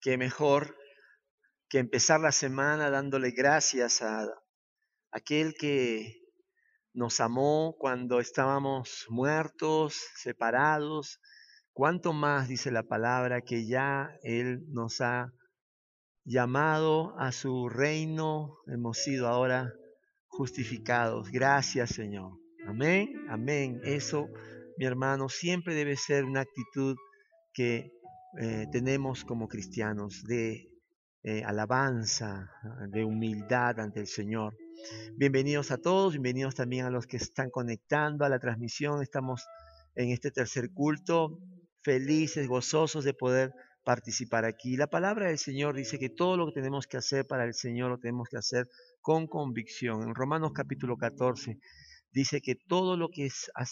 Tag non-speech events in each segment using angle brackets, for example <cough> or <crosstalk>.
qué mejor que empezar la semana dándole gracias a aquel que nos amó cuando estábamos muertos, separados. Cuánto más, dice la palabra, que ya Él nos ha llamado a su reino, hemos sido ahora justificados. Gracias, Señor. Amén, amén. Eso, mi hermano, siempre debe ser una actitud que eh, tenemos como cristianos de eh, alabanza, de humildad ante el Señor. Bienvenidos a todos, bienvenidos también a los que están conectando a la transmisión. Estamos en este tercer culto, felices, gozosos de poder participar aquí. La palabra del Señor dice que todo lo que tenemos que hacer para el Señor lo tenemos que hacer con convicción. En Romanos capítulo 14 dice que todo lo que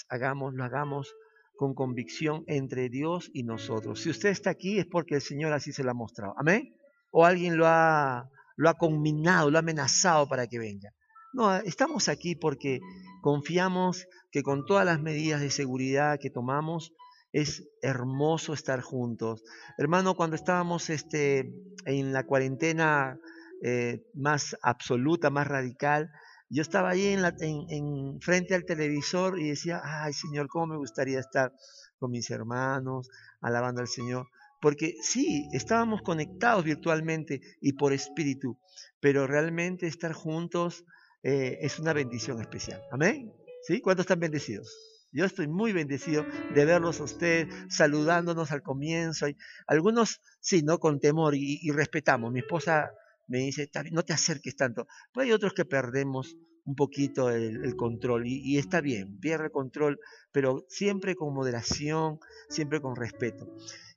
hagamos lo hagamos con convicción entre Dios y nosotros. Si usted está aquí es porque el Señor así se lo ha mostrado. Amén. O alguien lo ha, lo ha conminado, lo ha amenazado para que venga. No, estamos aquí porque confiamos que con todas las medidas de seguridad que tomamos, es hermoso estar juntos. Hermano, cuando estábamos este, en la cuarentena eh, más absoluta, más radical, yo estaba ahí en, frente al televisor y decía, ay Señor, cómo me gustaría estar con mis hermanos, alabando al Señor. Porque sí, estábamos conectados virtualmente y por espíritu, pero realmente estar juntos eh, es una bendición especial. Amén. ¿Sí? ¿Cuántos están bendecidos? Yo estoy muy bendecido de verlos a ustedes saludándonos al comienzo. Algunos, sí, ¿no? Con temor y respetamos. Mi esposa me dice, no te acerques tanto. Pero hay otros que perdemos un poquito el, control y, está bien, pierde el control, pero siempre con moderación, siempre con respeto.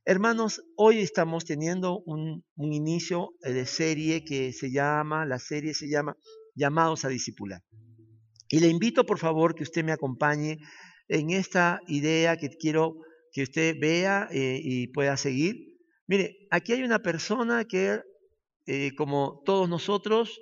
Hermanos, hoy estamos teniendo un, un inicio de serie que se llama, la serie se llama Llamados a Discipular. Y le invito, por favor, que usted me acompañe en esta idea que quiero que usted vea eh, y pueda seguir. Mire, aquí hay una persona que eh, como todos nosotros,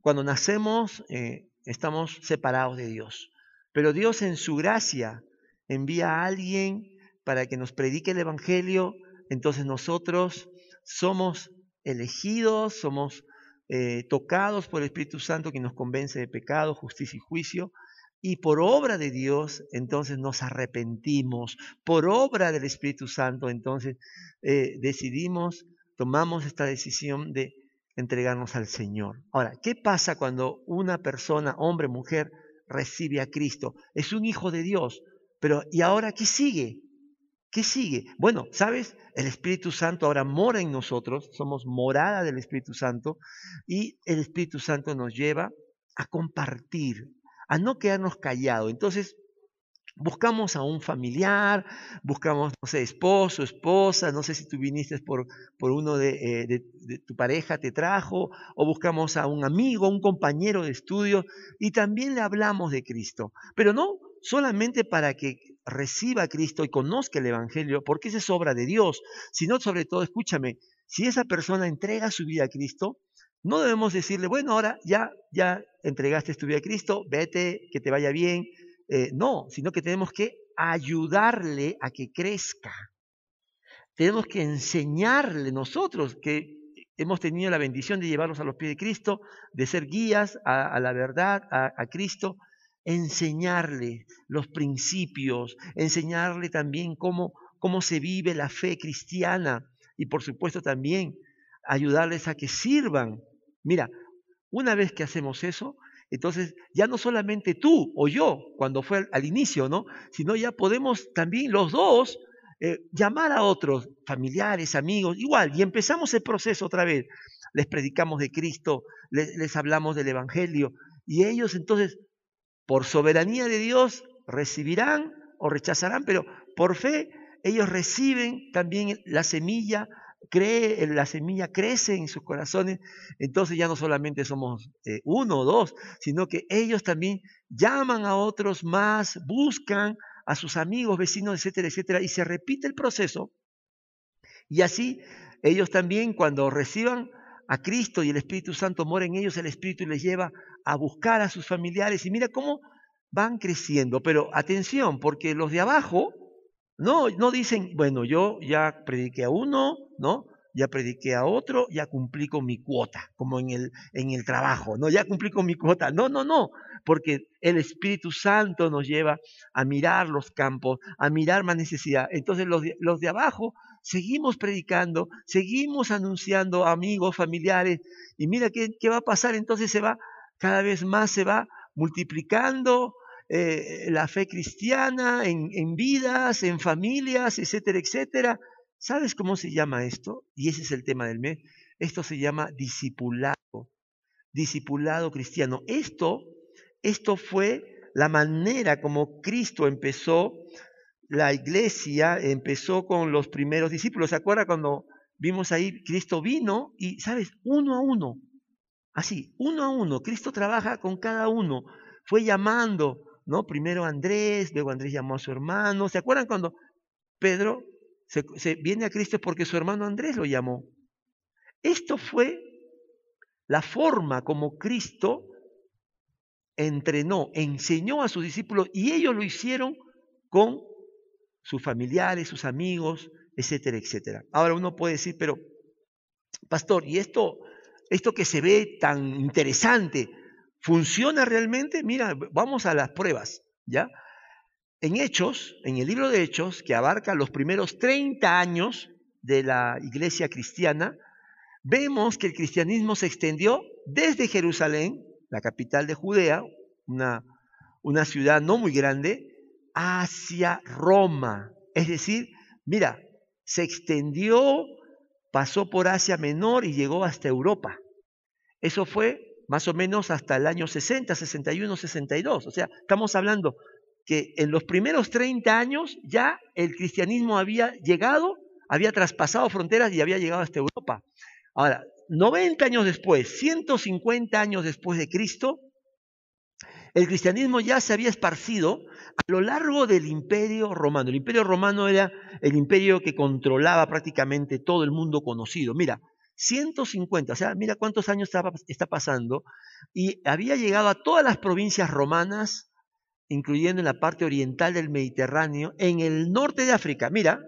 cuando nacemos eh, estamos separados de Dios. Pero Dios en su gracia envía a alguien para que nos predique el Evangelio. Entonces nosotros somos elegidos, somos eh, tocados por el Espíritu Santo que nos convence de pecado, justicia y juicio. Y por obra de Dios, entonces nos arrepentimos. Por obra del Espíritu Santo, entonces decidimos tomamos esta decisión de entregarnos al Señor. Ahora, ¿qué pasa cuando una persona, hombre, mujer, recibe a Cristo? Es un hijo de Dios, pero ¿y ahora qué sigue? ¿Qué sigue? Bueno, ¿sabes? El Espíritu Santo ahora mora en nosotros, somos morada del Espíritu Santo y el Espíritu Santo nos lleva a compartir, a no quedarnos callados. Entonces, Buscamos a un familiar, buscamos, no sé, esposo, esposa, no sé si tú viniste por, por uno de, eh, tu pareja te trajo, o buscamos a un amigo, un compañero de estudio, y también le hablamos de Cristo. Pero no solamente para que reciba a Cristo y conozca el Evangelio, porque esa es obra de Dios, sino sobre todo, escúchame, si esa persona entrega su vida a Cristo, no debemos decirle, bueno, ahora ya, ya entregaste tu vida a Cristo, vete, que te vaya bien, eh, no, sino que tenemos que ayudarle a que crezca. Tenemos que enseñarle nosotros que hemos tenido la bendición de llevarlos a los pies de Cristo, de ser guías a, la verdad, a, a Cristo, enseñarle los principios, enseñarle también cómo, cómo se vive la fe cristiana y por supuesto también ayudarles a que sirvan. Mira, una vez que hacemos eso, entonces, ya no solamente tú o yo, cuando fue al, inicio, ¿no? Sino ya podemos también los dos eh, llamar a otros, familiares, amigos, igual, y empezamos el proceso otra vez. Les predicamos de Cristo, les, les hablamos del Evangelio, y ellos entonces, por soberanía de Dios, recibirán o rechazarán, pero por fe ellos reciben también la semilla cree, la semilla crece en sus corazones, entonces ya no solamente somos eh, uno o dos, sino que ellos también llaman a otros más, buscan a sus amigos, vecinos, etcétera, etcétera, y se repite el proceso. Y así ellos también cuando reciban a Cristo y el Espíritu Santo mora en ellos, el Espíritu les lleva a buscar a sus familiares y mira cómo van creciendo. Pero atención, porque los de abajo no, no dicen, bueno, yo ya prediqué a uno, ¿no? ya prediqué a otro, ya cumplí con mi cuota, como en el, en el trabajo, no, ya cumplí con mi cuota. No, no, no, porque el Espíritu Santo nos lleva a mirar los campos, a mirar más necesidad. Entonces los de, los de abajo seguimos predicando, seguimos anunciando amigos, familiares, y mira qué, qué va a pasar, entonces se va, cada vez más se va multiplicando eh, la fe cristiana en, en vidas, en familias, etcétera, etcétera. ¿Sabes cómo se llama esto? Y ese es el tema del mes. Esto se llama discipulado, discipulado cristiano. Esto, esto fue la manera como Cristo empezó la iglesia, empezó con los primeros discípulos. ¿Se acuerda cuando vimos ahí, Cristo vino y, sabes, uno a uno, así, uno a uno, Cristo trabaja con cada uno, fue llamando, ¿no? Primero Andrés, luego Andrés llamó a su hermano. ¿Se acuerdan cuando Pedro se, viene a Cristo porque su hermano Andrés lo llamó. Esto fue la forma como Cristo entrenó, enseñó a sus discípulos y ellos lo hicieron con sus familiares, sus amigos, etcétera, etcétera. Ahora uno puede decir, pero, pastor, ¿y esto, esto que se ve tan interesante, funciona realmente? Mira, vamos a las pruebas, ¿ya? En Hechos, en el libro de Hechos, que abarca los primeros 30 años de la iglesia cristiana, vemos que el cristianismo se extendió desde Jerusalén, la capital de Judea, una, una ciudad no muy grande, hacia Roma. Es decir, mira, se extendió, pasó por Asia Menor y llegó hasta Europa. Eso fue más o menos hasta el año 60, 61, 62. O sea, estamos hablando que en los primeros 30 años ya el cristianismo había llegado, había traspasado fronteras y había llegado hasta Europa. Ahora, 90 años después, 150 años después de Cristo, el cristianismo ya se había esparcido a lo largo del imperio romano. El imperio romano era el imperio que controlaba prácticamente todo el mundo conocido. Mira, 150, o sea, mira cuántos años está, está pasando, y había llegado a todas las provincias romanas, incluyendo en la parte oriental del Mediterráneo, en el norte de África. Mira,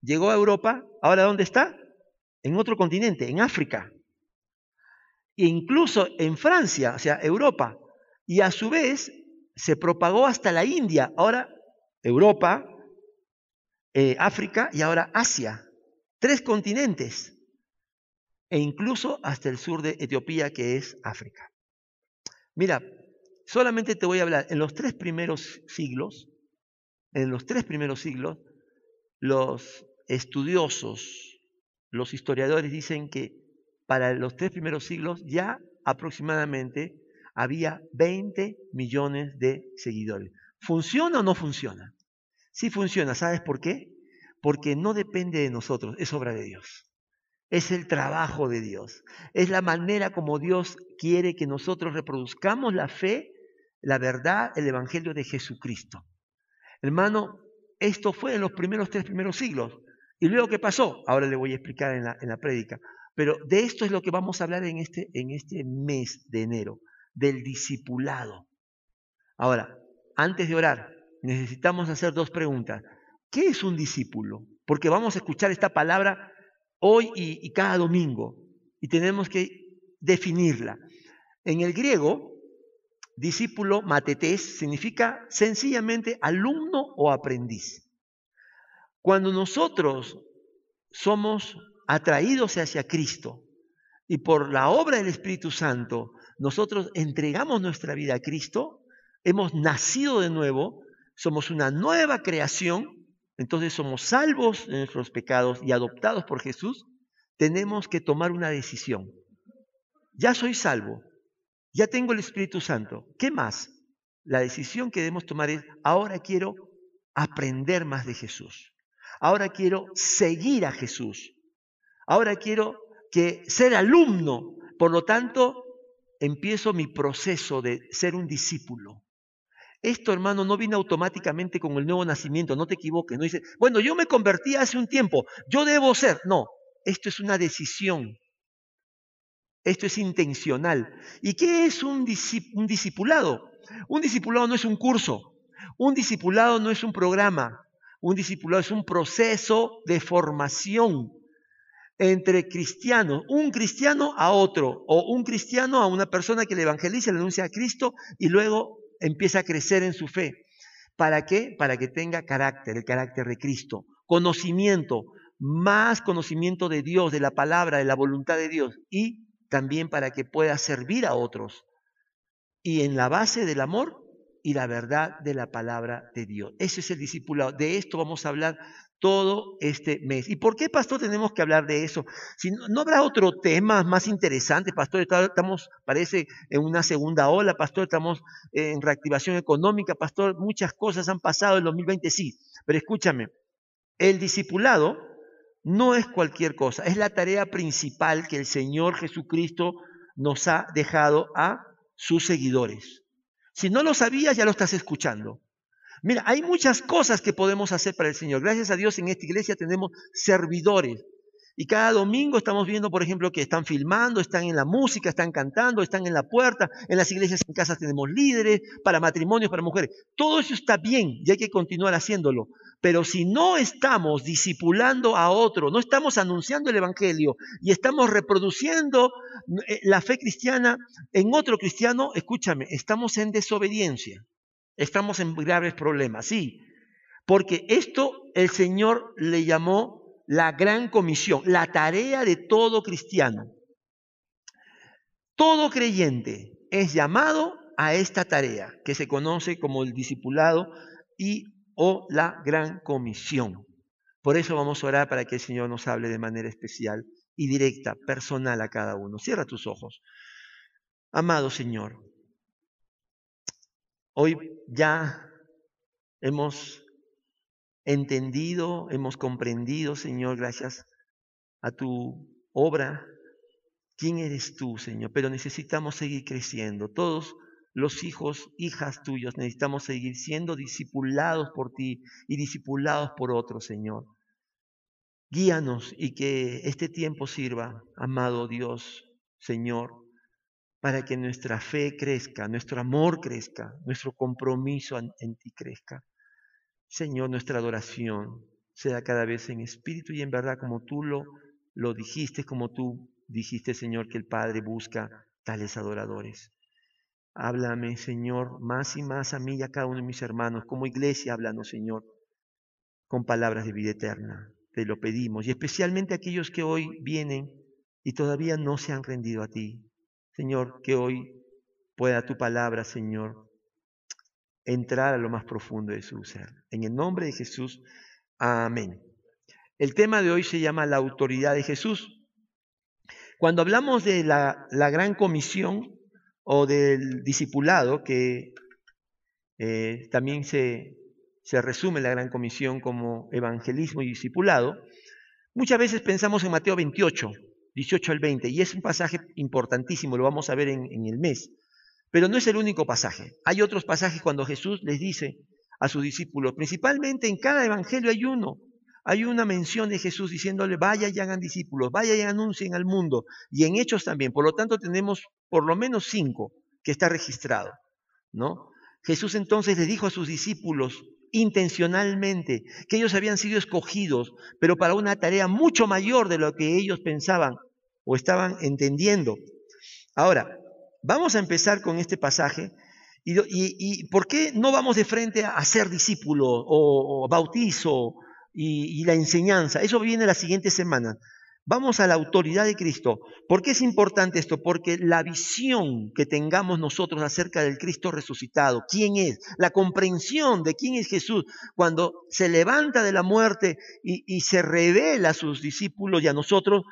llegó a Europa, ahora ¿dónde está? En otro continente, en África. E incluso en Francia, o sea, Europa. Y a su vez se propagó hasta la India, ahora Europa, eh, África y ahora Asia. Tres continentes. E incluso hasta el sur de Etiopía, que es África. Mira, solamente te voy a hablar, en los tres primeros siglos, en los tres primeros siglos, los estudiosos, los historiadores dicen que para los tres primeros siglos ya aproximadamente había 20 millones de seguidores. ¿Funciona o no funciona? Sí funciona, ¿sabes por qué? Porque no depende de nosotros, es obra de Dios. Es el trabajo de Dios. Es la manera como Dios quiere que nosotros reproduzcamos la fe la verdad, el Evangelio de Jesucristo. Hermano, esto fue en los primeros tres primeros siglos. ¿Y luego qué pasó? Ahora le voy a explicar en la, en la prédica. Pero de esto es lo que vamos a hablar en este, en este mes de enero, del discipulado. Ahora, antes de orar, necesitamos hacer dos preguntas. ¿Qué es un discípulo? Porque vamos a escuchar esta palabra hoy y, y cada domingo y tenemos que definirla. En el griego, discípulo matetés significa sencillamente alumno o aprendiz. Cuando nosotros somos atraídos hacia Cristo y por la obra del Espíritu Santo nosotros entregamos nuestra vida a Cristo, hemos nacido de nuevo, somos una nueva creación, entonces somos salvos de nuestros pecados y adoptados por Jesús, tenemos que tomar una decisión. Ya soy salvo, ya tengo el Espíritu Santo. ¿Qué más? La decisión que debemos tomar es, ahora quiero aprender más de Jesús. Ahora quiero seguir a Jesús. Ahora quiero que ser alumno. Por lo tanto, empiezo mi proceso de ser un discípulo. Esto, hermano, no viene automáticamente con el nuevo nacimiento, no te equivoques, no dice, bueno, yo me convertí hace un tiempo, yo debo ser. No, esto es una decisión esto es intencional. ¿Y qué es un, discipulado? Un discipulado no es un curso, un discipulado no es un programa, un discipulado es un proceso de formación. entre cristianos, un cristiano a otro, o un cristiano a una persona que le evangeliza, le anuncia a Cristo y luego empieza a crecer en su fe. ¿Para qué? Para que tenga carácter, el carácter de Cristo, conocimiento, más conocimiento de Dios, de la palabra, de la voluntad de Dios, y también para que pueda servir a otros. Y en la base del amor y la verdad de la palabra de Dios. Ese es el discipulado. De esto vamos a hablar todo este mes. ¿Y por qué, pastor, tenemos que hablar de eso? Si no, habrá otro tema más interesante, pastor. Estamos, parece, en una segunda ola, pastor. Estamos en reactivación económica, pastor. Muchas cosas han pasado en 2020, sí. Pero escúchame, el discipulado no es cualquier cosa, es la tarea principal que el Señor Jesucristo nos ha dejado a sus seguidores. Si no lo sabías, ya lo estás escuchando. Mira, hay muchas cosas que podemos hacer para el Señor. Gracias a Dios en esta iglesia tenemos servidores. Y cada domingo estamos viendo, por ejemplo, que están filmando, están en la música, están cantando, están en la puerta. En las iglesias en casa tenemos líderes para matrimonios, para mujeres. Todo eso está bien y hay que continuar haciéndolo. Pero si no estamos discipulando a otro, no estamos anunciando el Evangelio y estamos reproduciendo eh, la fe cristiana en otro cristiano, escúchame, estamos en desobediencia. Estamos en graves problemas, sí. Porque esto el Señor le llamó la gran comisión, la tarea de todo cristiano. Todo creyente es llamado a esta tarea que se conoce como el discipulado y o la gran comisión. Por eso vamos a orar para que el Señor nos hable de manera especial y directa, personal a cada uno. Cierra tus ojos. Amado Señor, Hoy ya hemos entendido, hemos comprendido, Señor, gracias a tu obra, quién eres tú, Señor. Pero necesitamos seguir creciendo. Todos los hijos, hijas tuyos, necesitamos seguir siendo discipulados por ti y discipulados por otros, Señor. Guíanos y que este tiempo sirva, amado Dios, Señor, para que nuestra fe crezca, nuestro amor crezca, nuestro compromiso en, ti crezca. Señor, nuestra adoración sea cada vez en espíritu y en verdad como tú lo, dijiste, como tú dijiste, Señor, que el Padre busca tales adoradores. Háblame, Señor, más y más a mí y a cada uno de mis hermanos. Como iglesia, háblanos, Señor, con palabras de vida eterna. Te lo pedimos. Y especialmente aquellos que hoy vienen y todavía no se han rendido a ti. Señor, que hoy pueda tu palabra, Señor, entrar a lo más profundo de su ser. En el nombre de Jesús, amén. El tema de hoy se llama la autoridad de Jesús. Cuando hablamos de la, gran comisión o del discipulado, que eh, también se, se resume la gran comisión como evangelismo y discipulado, muchas veces pensamos en Mateo 28, 18 al 20, y es un pasaje importantísimo, lo vamos a ver en el mes. Pero no es el único pasaje. Hay otros pasajes cuando Jesús les dice a sus discípulos, principalmente en cada evangelio hay uno, hay una mención de Jesús diciéndole, vaya y hagan discípulos, vaya y anuncien al mundo, y en hechos también. Por lo tanto, tenemos por lo menos cinco que está registrado, ¿no? Jesús entonces le dijo a sus discípulos, intencionalmente, que ellos habían sido escogidos, pero para una tarea mucho mayor de lo que ellos pensaban o estaban entendiendo. Ahora, vamos a empezar con este pasaje. ¿Y, por qué no vamos de frente a, ser discípulo o, bautizo y, la enseñanza? Eso viene la siguiente semana. Vamos a la autoridad de Cristo. ¿Por qué es importante esto? Porque la visión que tengamos nosotros acerca del Cristo resucitado, quién es, la comprensión de quién es Jesús, cuando se levanta de la muerte y, se revela a sus discípulos y a nosotros,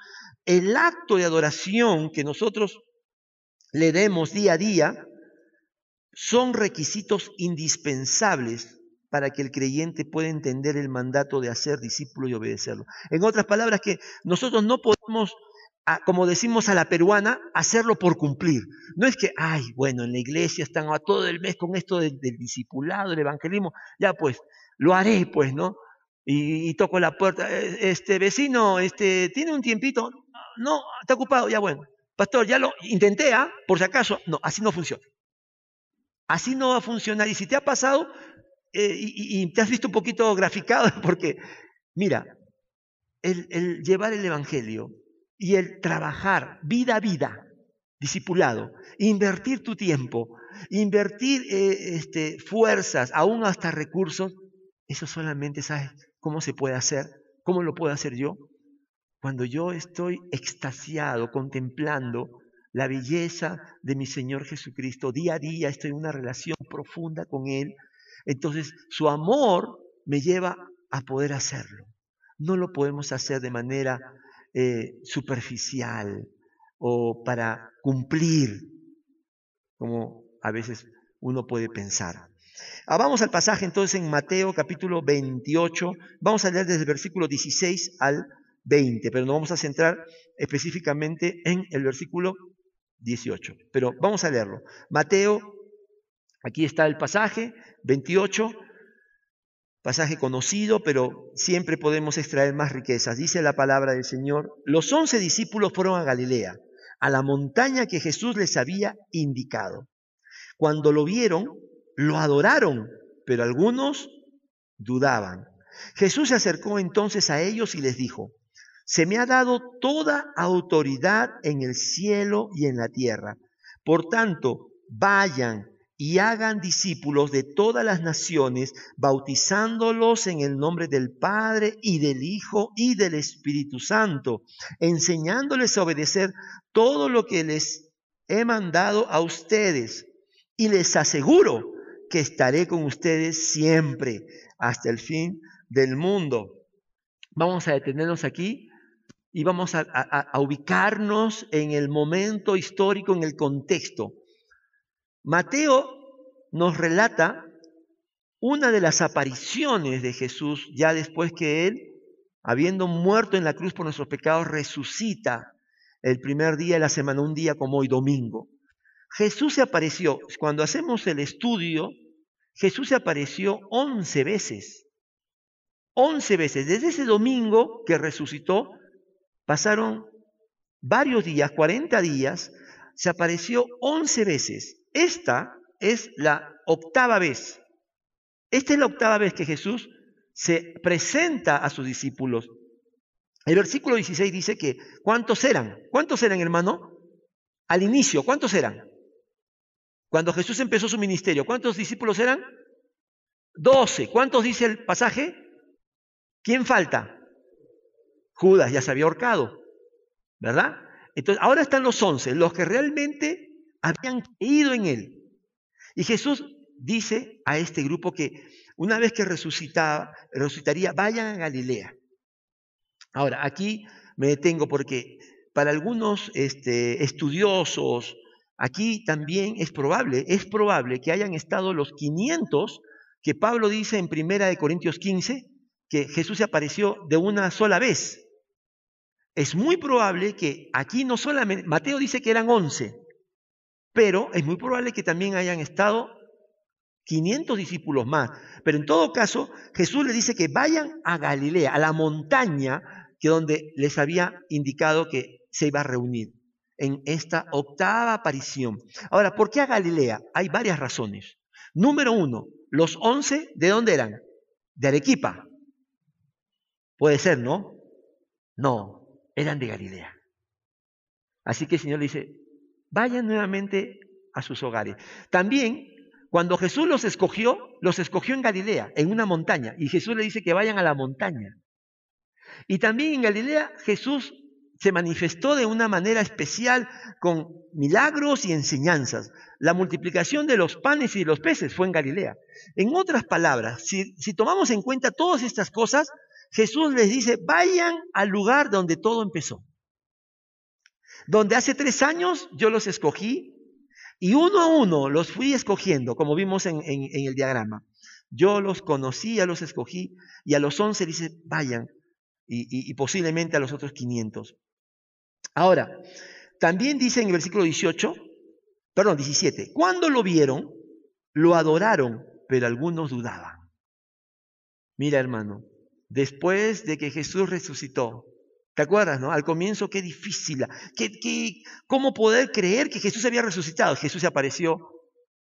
el acto de adoración que nosotros le demos día a día son requisitos indispensables para que el creyente pueda entender el mandato de hacer discípulo y obedecerlo. En otras palabras, que nosotros no podemos, como decimos a la peruana, hacerlo por cumplir. No es que, ay, bueno, en la iglesia están a todo el mes con esto del, discipulado, del evangelismo, ya pues, lo haré, pues, ¿no? Y, toco la puerta, eh, este vecino, este, ¿tiene un tiempito? No, está ocupado, ya bueno. Pastor, ya lo intenté, ¿ah? Por si acaso, no, así no funciona. Así no va a funcionar. Y si te ha pasado, eh, y, te has visto un poquito graficado <laughs> porque, mira, el, llevar el Evangelio y el trabajar vida a vida, discipulado, invertir tu tiempo, invertir eh, este, fuerzas, aún hasta recursos, eso solamente sabes cómo se puede hacer, cómo lo puedo hacer yo, cuando yo estoy extasiado, contemplando la belleza de mi Señor Jesucristo, día a día estoy en una relación profunda con Él, entonces su amor me lleva a poder hacerlo. No lo podemos hacer de manera eh, superficial o para cumplir, como a veces uno puede pensar. Ah, vamos al pasaje entonces en Mateo capítulo 28. Vamos a leer desde el versículo 16 al 20, pero nos vamos a centrar específicamente en el versículo 18. Pero vamos a leerlo. Mateo, aquí está el pasaje 28, pasaje conocido, pero siempre podemos extraer más riquezas. Dice la palabra del Señor, los once discípulos fueron a Galilea, a la montaña que Jesús les había indicado. Cuando lo vieron, lo adoraron, pero algunos dudaban. Jesús se acercó entonces a ellos y les dijo, se me ha dado toda autoridad en el cielo y en la tierra. Por tanto, vayan y hagan discípulos de todas las naciones, bautizándolos en el nombre del Padre y del Hijo y del Espíritu Santo, enseñándoles a obedecer todo lo que les he mandado a ustedes. Y les aseguro que estaré con ustedes siempre hasta el fin del mundo. Vamos a detenernos aquí y vamos a, ubicarnos en el momento histórico, en el contexto. Mateo nos relata una de las apariciones de Jesús ya después que Él, habiendo muerto en la cruz por nuestros pecados, resucita el primer día de la semana, un día como hoy, domingo. Jesús se apareció, cuando hacemos el estudio, Jesús se apareció once veces. Once veces. Desde ese domingo que resucitó, pasaron varios días, 40 días, se apareció once veces. Esta es la octava vez. Esta es la octava vez que Jesús se presenta a sus discípulos. El versículo 16 dice que, ¿cuántos eran? ¿Cuántos eran, hermano? Al inicio, ¿cuántos eran? Cuando Jesús empezó su ministerio, ¿cuántos discípulos eran? Doce. ¿Cuántos dice el pasaje? ¿Quién falta? Judas ya se había ahorcado, ¿verdad? Entonces, ahora están los once, los que realmente habían creído en Él. Y Jesús dice a este grupo que una vez que resucitaba, resucitaría, vayan a Galilea. Ahora, aquí me detengo porque para algunos este, estudiosos, aquí también es probable, es probable que hayan estado los 500 que Pablo dice en Primera de Corintios 15, que Jesús se apareció de una sola vez. Es muy probable que aquí no solamente, Mateo dice que eran 11, pero es muy probable que también hayan estado 500 discípulos más. Pero en todo caso, Jesús le dice que vayan a Galilea, a la montaña que donde les había indicado que se iba a reunir en esta octava aparición. Ahora, ¿por qué a Galilea? Hay varias razones. Número uno, los once, ¿de dónde eran? De Arequipa. Puede ser, ¿no? No, eran de Galilea. Así que el Señor le dice, vayan nuevamente a sus hogares. También, cuando Jesús los escogió, los escogió en Galilea, en una montaña, y Jesús le dice que vayan a la montaña. Y también en Galilea Jesús se manifestó de una manera especial con milagros y enseñanzas. La multiplicación de los panes y de los peces fue en Galilea. En otras palabras, si, si tomamos en cuenta todas estas cosas, Jesús les dice, vayan al lugar donde todo empezó donde hace tres años yo los escogí y uno a uno los fui escogiendo, como vimos en, el diagrama. Yo los conocí, ya los escogí y a los once dice, vayan, y, y, posiblemente a los otros 500. Ahora, también dice en el versículo 18, perdón, 17, cuando lo vieron, lo adoraron, pero algunos dudaban. Mira, hermano, después de que Jesús resucitó, ¿Te acuerdas, no? Al comienzo, qué difícil. Qué, ¿Cómo poder creer que Jesús había resucitado? Jesús se apareció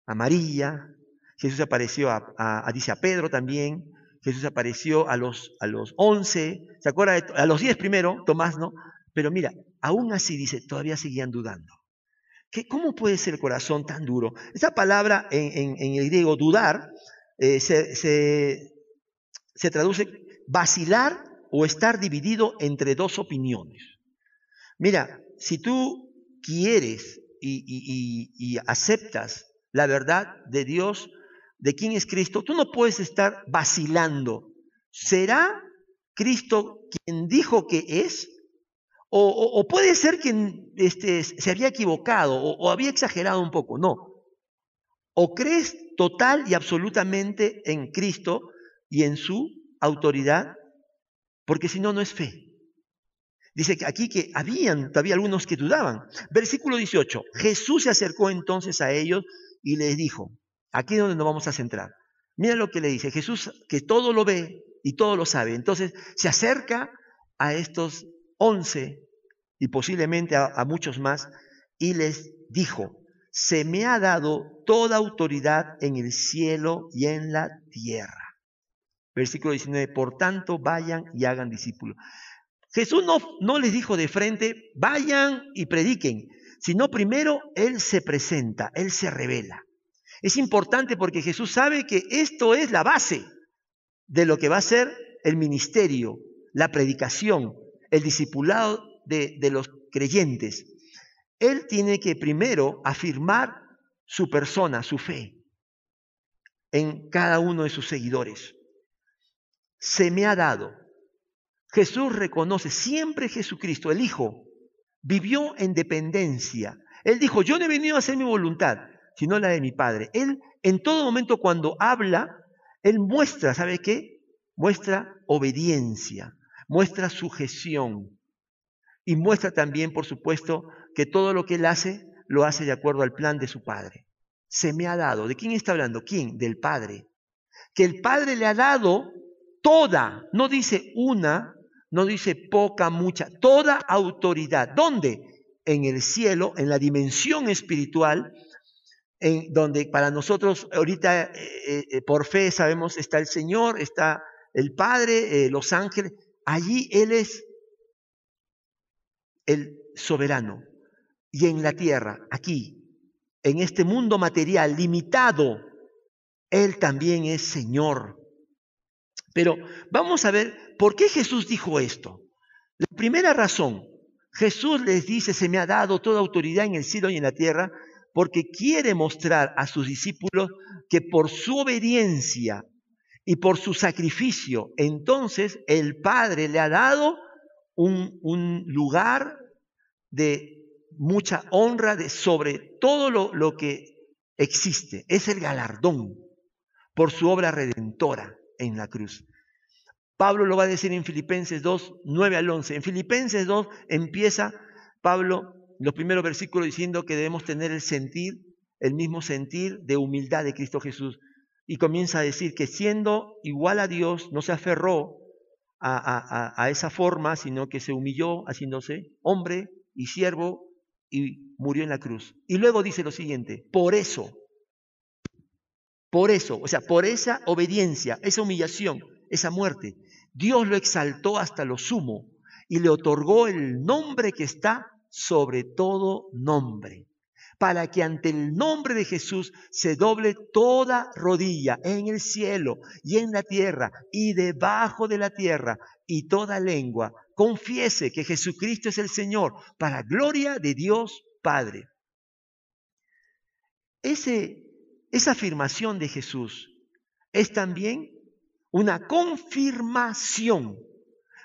a María, Jesús se apareció a, dice a Pedro también, Jesús apareció a los, a los 11, ¿se acuerda? A los 10 primero, Tomás, ¿no? Pero mira, aún así dice, todavía seguían dudando. ¿Qué, ¿Cómo puede ser el corazón tan duro? Esa palabra en, el griego, dudar, eh, se, se traduce vacilar o estar dividido entre dos opiniones. Mira, si tú quieres y, aceptas la verdad de Dios, de quién es Cristo, tú no puedes estar vacilando. ¿Será Cristo quien dijo que es? O, puede ser que este, se había equivocado o, o había exagerado un poco. No. O crees total y absolutamente en Cristo y en su autoridad, porque si no, no es fe. Dice aquí que habían todavía algunos que dudaban. Versículo 18. Jesús se acercó entonces a ellos y les dijo, aquí es donde nos vamos a centrar. Mira lo que le dice. Jesús que todo lo ve y todo lo sabe. Entonces se acerca a estos once y posiblemente a muchos más y les dijo, se me ha dado toda autoridad en el cielo y en la tierra. Versículo 19, por tanto vayan y hagan discípulos. Jesús no, no les dijo de frente, vayan y prediquen, sino primero Él se presenta, Él se revela. Es importante porque Jesús sabe que esto es la base de lo que va a ser el ministerio, la predicación, el discipulado de, de los creyentes. Él tiene que primero afirmar su persona, su fe, en cada uno de sus seguidores. Se me ha dado Jesús reconoce siempre Jesucristo, el Hijo, vivió en dependencia. Él dijo, yo no he venido a hacer mi voluntad, sino la de mi Padre. Él en todo momento cuando habla, Él muestra, ¿sabe qué? Muestra obediencia, muestra sujeción y muestra también, por supuesto, que todo lo que Él hace, lo hace de acuerdo al plan de su Padre. Se me ha dado. ¿De quién está hablando? ¿Quién? Del Padre. Que el Padre le ha dado toda, no dice una, no dice poca, mucha, toda autoridad. ¿Dónde? En el cielo, en la dimensión espiritual, en donde para nosotros ahorita eh, eh, eh, por fe sabemos está el Señor, está el Padre, los ángeles. Allí Él es el soberano. Y en la tierra, aquí, en este mundo material limitado, Él también es Señor. Pero vamos a ver ¿Por qué Jesús dijo esto? La primera razón, Jesús les dice, se me ha dado toda autoridad en el cielo y en la tierra, porque quiere mostrar a sus discípulos que por su obediencia y por su sacrificio, entonces el Padre le ha dado un, lugar de mucha honra de, sobre todo lo, lo que existe. Es el galardón por su obra redentora en la cruz. Pablo lo va a decir en Filipenses 2, 9 al 11. En Filipenses 2 empieza Pablo los primeros versículos diciendo que debemos tener el sentir, el mismo sentir de humildad de Cristo Jesús. Y comienza a decir que siendo igual a Dios, no se aferró a, a esa forma, sino que se humilló haciéndose hombre y siervo y murió en la cruz. Y luego dice lo siguiente, por eso, por eso, o sea, por esa obediencia, esa humillación, esa muerte, Dios lo exaltó hasta lo sumo y le otorgó el nombre que está sobre todo nombre, para que ante el nombre de Jesús se doble toda rodilla en el cielo y en la tierra y debajo de la tierra, y toda lengua confiese que Jesucristo es el Señor, para gloria de Dios Padre. Ese, esa afirmación de Jesús es también una confirmación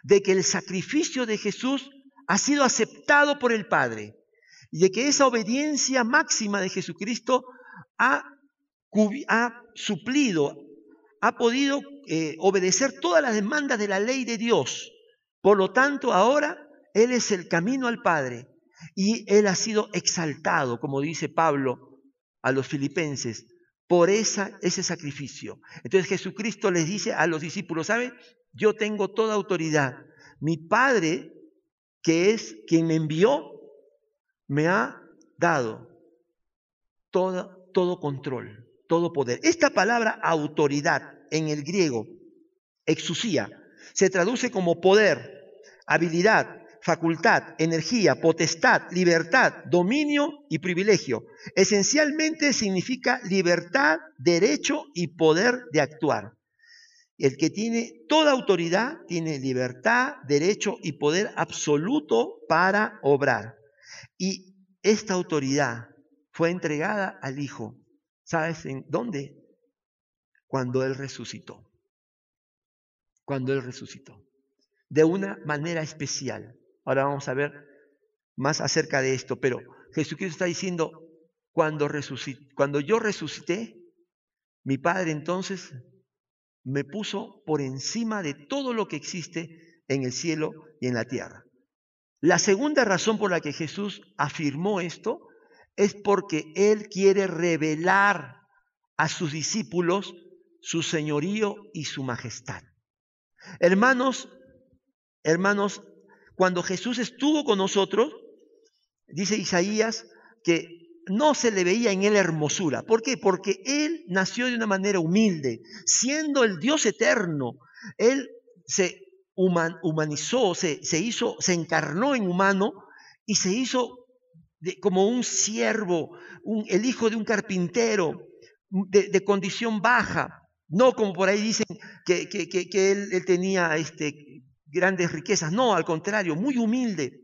de que el sacrificio de Jesús ha sido aceptado por el Padre y de que esa obediencia máxima de Jesucristo ha, suplido, ha podido eh, obedecer todas las demandas de la ley de Dios. Por lo tanto, ahora Él es el camino al Padre y Él ha sido exaltado, como dice Pablo a los filipenses, por esa, ese sacrificio. Entonces Jesucristo les dice a los discípulos, ¿saben? Yo tengo toda autoridad. Mi Padre, que es quien me envió, me ha dado todo, todo control, todo poder. Esta palabra autoridad en el griego exusía. Se traduce como poder, habilidad, facultad, energía, potestad, libertad, dominio y privilegio. Esencialmente significa libertad, derecho y poder de actuar. El que tiene toda autoridad tiene libertad, derecho y poder absoluto para obrar. Y esta autoridad fue entregada al Hijo. ¿Sabes en dónde? Cuando Él resucitó. Cuando Él resucitó. De una manera especial. Ahora vamos a ver más acerca de esto, pero Jesucristo está diciendo, cuando, cuando yo resucité, mi Padre entonces me puso por encima de todo lo que existe en el cielo y en la tierra. La segunda razón por la que Jesús afirmó esto es porque Él quiere revelar a sus discípulos su señorío y su majestad. Hermanos, hermanos, cuando Jesús estuvo con nosotros, dice Isaías que no se le veía en él hermosura. ¿Por qué? Porque él nació de una manera humilde, siendo el Dios eterno. Él se humanizó, se, se, hizo, se encarnó en humano y se hizo como un siervo, el hijo de un carpintero, de, condición baja. No como por ahí dicen que, que, él, él, tenía este, grandes riquezas. No, al contrario, muy humilde.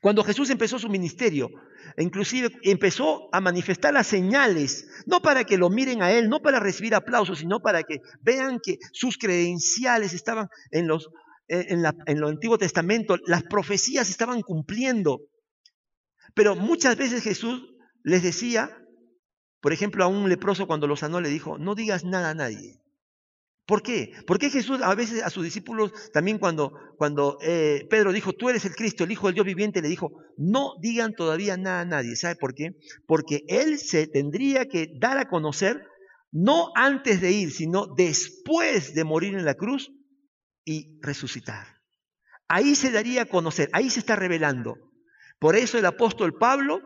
Cuando Jesús empezó su ministerio, inclusive empezó a manifestar las señales, no para que lo miren a él, no para recibir aplausos, sino para que vean que sus credenciales estaban en los en, la, en el Antiguo Testamento, las profecías estaban cumpliendo. Pero muchas veces Jesús les decía, por ejemplo, a un leproso cuando lo sanó le dijo, no digas nada a nadie. ¿Por qué? Porque Jesús a veces a sus discípulos, también cuando, cuando eh, Pedro dijo, tú eres el Cristo, el Hijo del Dios viviente, le dijo, no digan todavía nada a nadie. ¿Sabe por qué? Porque Él se tendría que dar a conocer, no antes de ir, sino después de morir en la cruz y resucitar. Ahí se daría a conocer, ahí se está revelando. Por eso el apóstol Pablo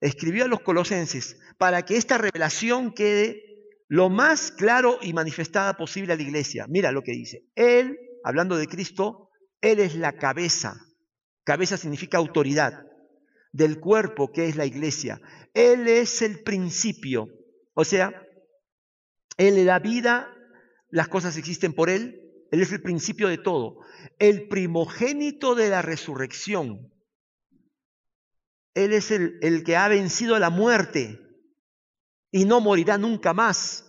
escribió a los colosenses, para que esta revelación quede lo más claro y manifestada posible a la iglesia. Mira lo que dice. Él, hablando de Cristo, Él es la cabeza. Cabeza significa autoridad del cuerpo que es la iglesia. Él es el principio. O sea, Él le da vida, las cosas existen por Él. Él es el principio de todo. El primogénito de la resurrección. Él es el, el que ha vencido la muerte y no morirá nunca más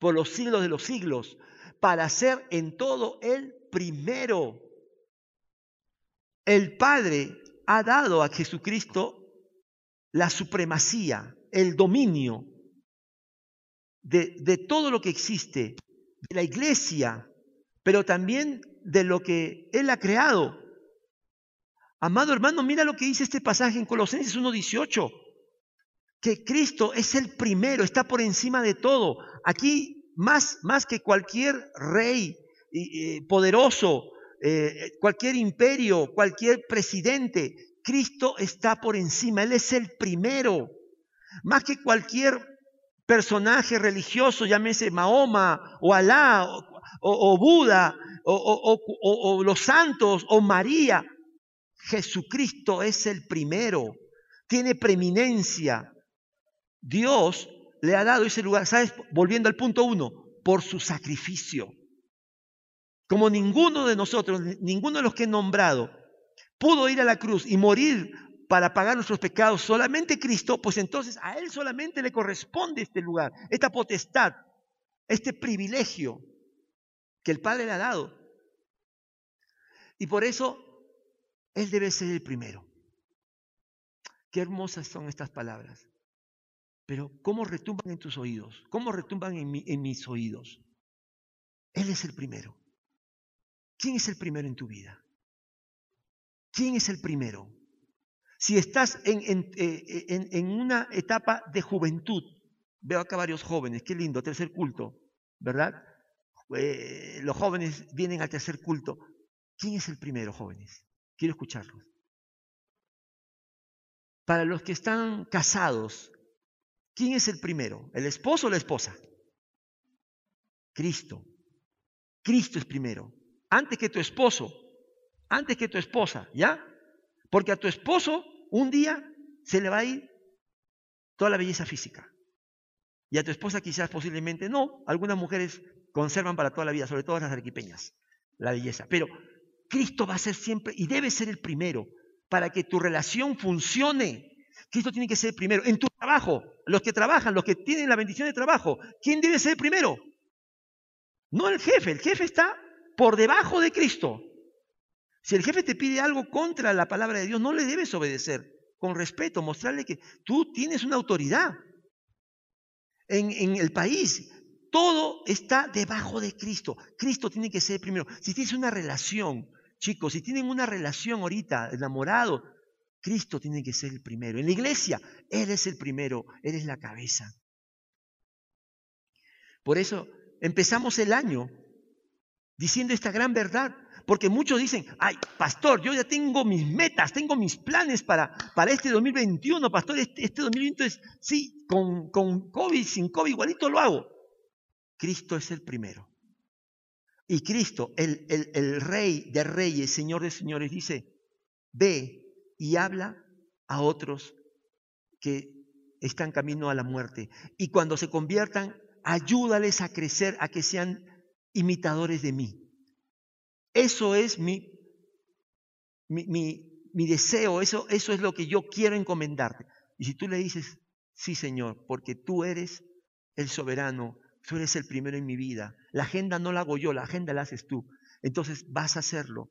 por los siglos de los siglos, para ser en todo el primero. El Padre ha dado a Jesucristo la supremacía, el dominio de, todo lo que existe, de la iglesia, pero también de lo que Él ha creado. Amado hermano, mira lo que dice este pasaje en Colosenses 1.18 que Cristo es el primero, está por encima de todo. Aquí, más, más que cualquier rey poderoso, eh, cualquier imperio, cualquier presidente, Cristo está por encima, Él es el primero. Más que cualquier personaje religioso, llámese Mahoma o Alá o, Buda o, o los santos o María, Jesucristo es el primero, tiene preeminencia. Dios le ha dado ese lugar, ¿sabes? Volviendo al punto uno, por su sacrificio. Como ninguno de nosotros, ninguno de los que he nombrado, pudo ir a la cruz y morir para pagar nuestros pecados, solamente Cristo, pues entonces a Él solamente le corresponde este lugar, esta potestad, este privilegio que el Padre le ha dado. Y por eso Él debe ser el primero. Qué hermosas son estas palabras. Pero ¿cómo retumban en tus oídos? ¿Cómo retumban en, mis oídos? Él es el primero. ¿Quién es el primero en tu vida? ¿Quién es el primero? Si estás en, en, eh, una etapa de juventud, veo acá varios jóvenes, qué lindo, tercer culto, ¿verdad? Eh, los jóvenes vienen al tercer culto. ¿Quién es el primero, jóvenes? Quiero escucharlos. Para los que están casados, ¿Quién es el primero? ¿El esposo o la esposa? Cristo. Cristo es primero, antes que tu esposo, antes que tu esposa, ¿ya? Porque a tu esposo un día se le va a ir toda la belleza física. Y a tu esposa quizás posiblemente no. Algunas mujeres conservan para toda la vida, sobre todo las arequipeñas, la belleza. Pero Cristo va a ser siempre y debe ser el primero para que tu relación funcione. Cristo tiene que ser el primero. En tu trabajo, los que trabajan, los que tienen la bendición de trabajo, ¿quién debe ser primero? No el jefe, el jefe está por debajo de Cristo. Si el jefe te pide algo contra la palabra de Dios, no le debes obedecer. Con respeto, mostrarle que tú tienes una autoridad en, el país. Todo está debajo de Cristo. Cristo tiene que ser primero. Si tienes una relación, chicos, si tienen una relación ahorita, enamorado, Cristo tiene que ser el primero. En la iglesia, Él es el primero, Él es la cabeza. Por eso empezamos el año diciendo esta gran verdad. Porque muchos dicen, ay, pastor, yo ya tengo mis metas, tengo mis planes para, para este 2021, pastor, este, este 2021 es, sí, con, con COVID, sin COVID, igualito lo hago. Cristo es el primero. Y Cristo, el, el, el rey de reyes, señor de señores, dice, ve y habla a otros que están camino a la muerte. Y cuando se conviertan, ayúdales a crecer, a que sean imitadores de mí. Eso es mi, mi, deseo, eso, eso es lo que yo quiero encomendarte. Y si tú le dices, sí Señor, porque tú eres el soberano, tú eres el primero en mi vida, la agenda no la hago yo, la agenda la haces tú, entonces vas a hacerlo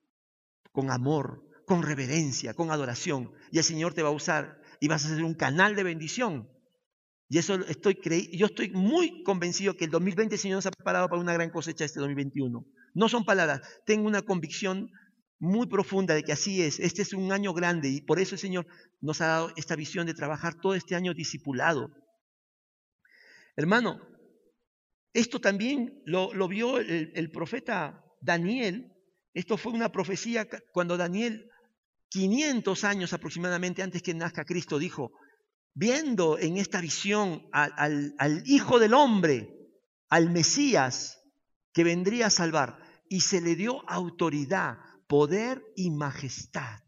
con amor, con reverencia, con adoración, y el Señor te va a usar y vas a ser un canal de bendición. Y eso estoy yo estoy muy convencido que el 2020 el Señor nos ha preparado para una gran cosecha este 2021. No son palabras, tengo una convicción muy profunda de que así es. Este es un año grande y por eso el Señor nos ha dado esta visión de trabajar todo este año discipulado. Hermano, esto también lo, vio el, el profeta Daniel. Esto fue una profecía cuando Daniel, 500 años aproximadamente antes que nazca Cristo, dijo, viendo en esta visión al, al, Hijo del Hombre, al Mesías, que vendría a salvar, y se le dio autoridad, poder y majestad.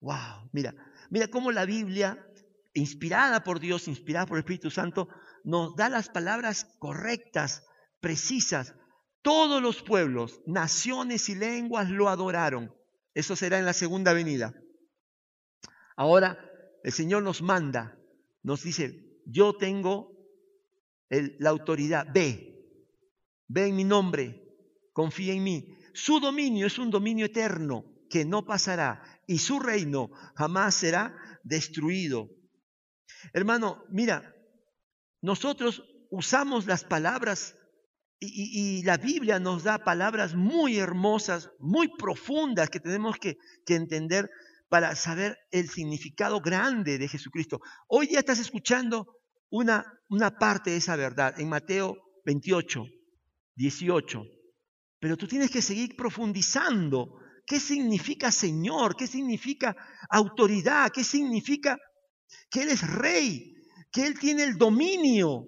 Wow, mira, mira cómo la Biblia, inspirada por Dios, inspirada por el Espíritu Santo, nos da las palabras correctas, precisas. Todos los pueblos, naciones y lenguas lo adoraron. Eso será en la segunda venida. Ahora el Señor nos manda nos dice, yo tengo la autoridad, ve, ve en mi nombre, confía en mí. Su dominio es un dominio eterno que no pasará y su reino jamás será destruido. Hermano, mira, nosotros usamos las palabras y, la Biblia nos da palabras muy hermosas, muy profundas que tenemos que, entender para saber el significado grande de Jesucristo. Hoy ya estás escuchando una, una parte de esa verdad en Mateo 28, 18. Pero tú tienes que seguir profundizando. ¿Qué significa Señor? ¿Qué significa autoridad? ¿Qué significa que Él es rey? Que Él tiene el dominio,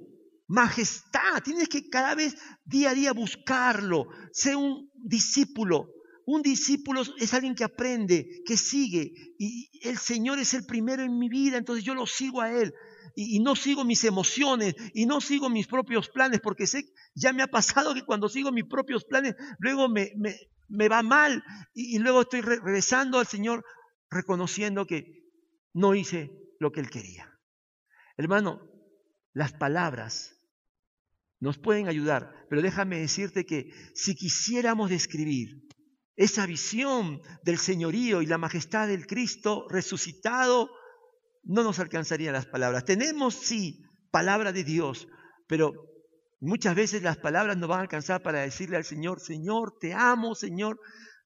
majestad. Tienes que cada vez día a día buscarlo. Sé un discípulo un discípulo es alguien que aprende, que sigue, y el Señor es el primero en mi vida, entonces yo lo sigo a Él. Y, no sigo mis emociones y no sigo mis propios planes, porque sé, ya me ha pasado que cuando sigo mis propios planes, luego me, me, va mal y, y, luego estoy regresando al Señor reconociendo que no hice lo que Él quería. Hermano, las palabras nos pueden ayudar, pero déjame decirte que si quisiéramos describir esa visión del señorío y la majestad del Cristo resucitado, no nos alcanzarían las palabras. Tenemos, sí, palabra de Dios, pero muchas veces las palabras no van a alcanzar para decirle al Señor, Señor, te amo, Señor,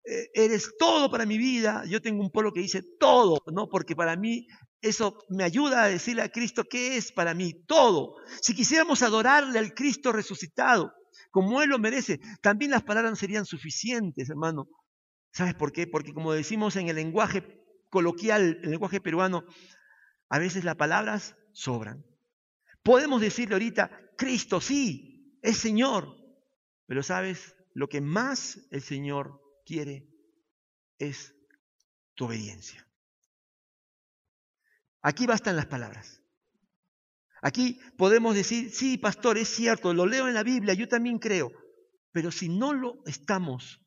eh, eres todo para mi vida. Yo tengo un pueblo que dice todo, ¿no? Porque para mí eso me ayuda a decirle a Cristo qué es para mí todo. Si quisiéramos adorarle al Cristo resucitado, como Él lo merece, también las palabras serían suficientes, hermano, ¿Sabes por qué? Porque como decimos en el lenguaje coloquial, el lenguaje peruano, a veces las palabras sobran. Podemos decirle ahorita, Cristo sí, es Señor, pero sabes, lo que más el Señor quiere es tu obediencia. Aquí bastan las palabras. Aquí podemos decir, sí, pastor, es cierto, lo leo en la Biblia, yo también creo, pero si no lo estamos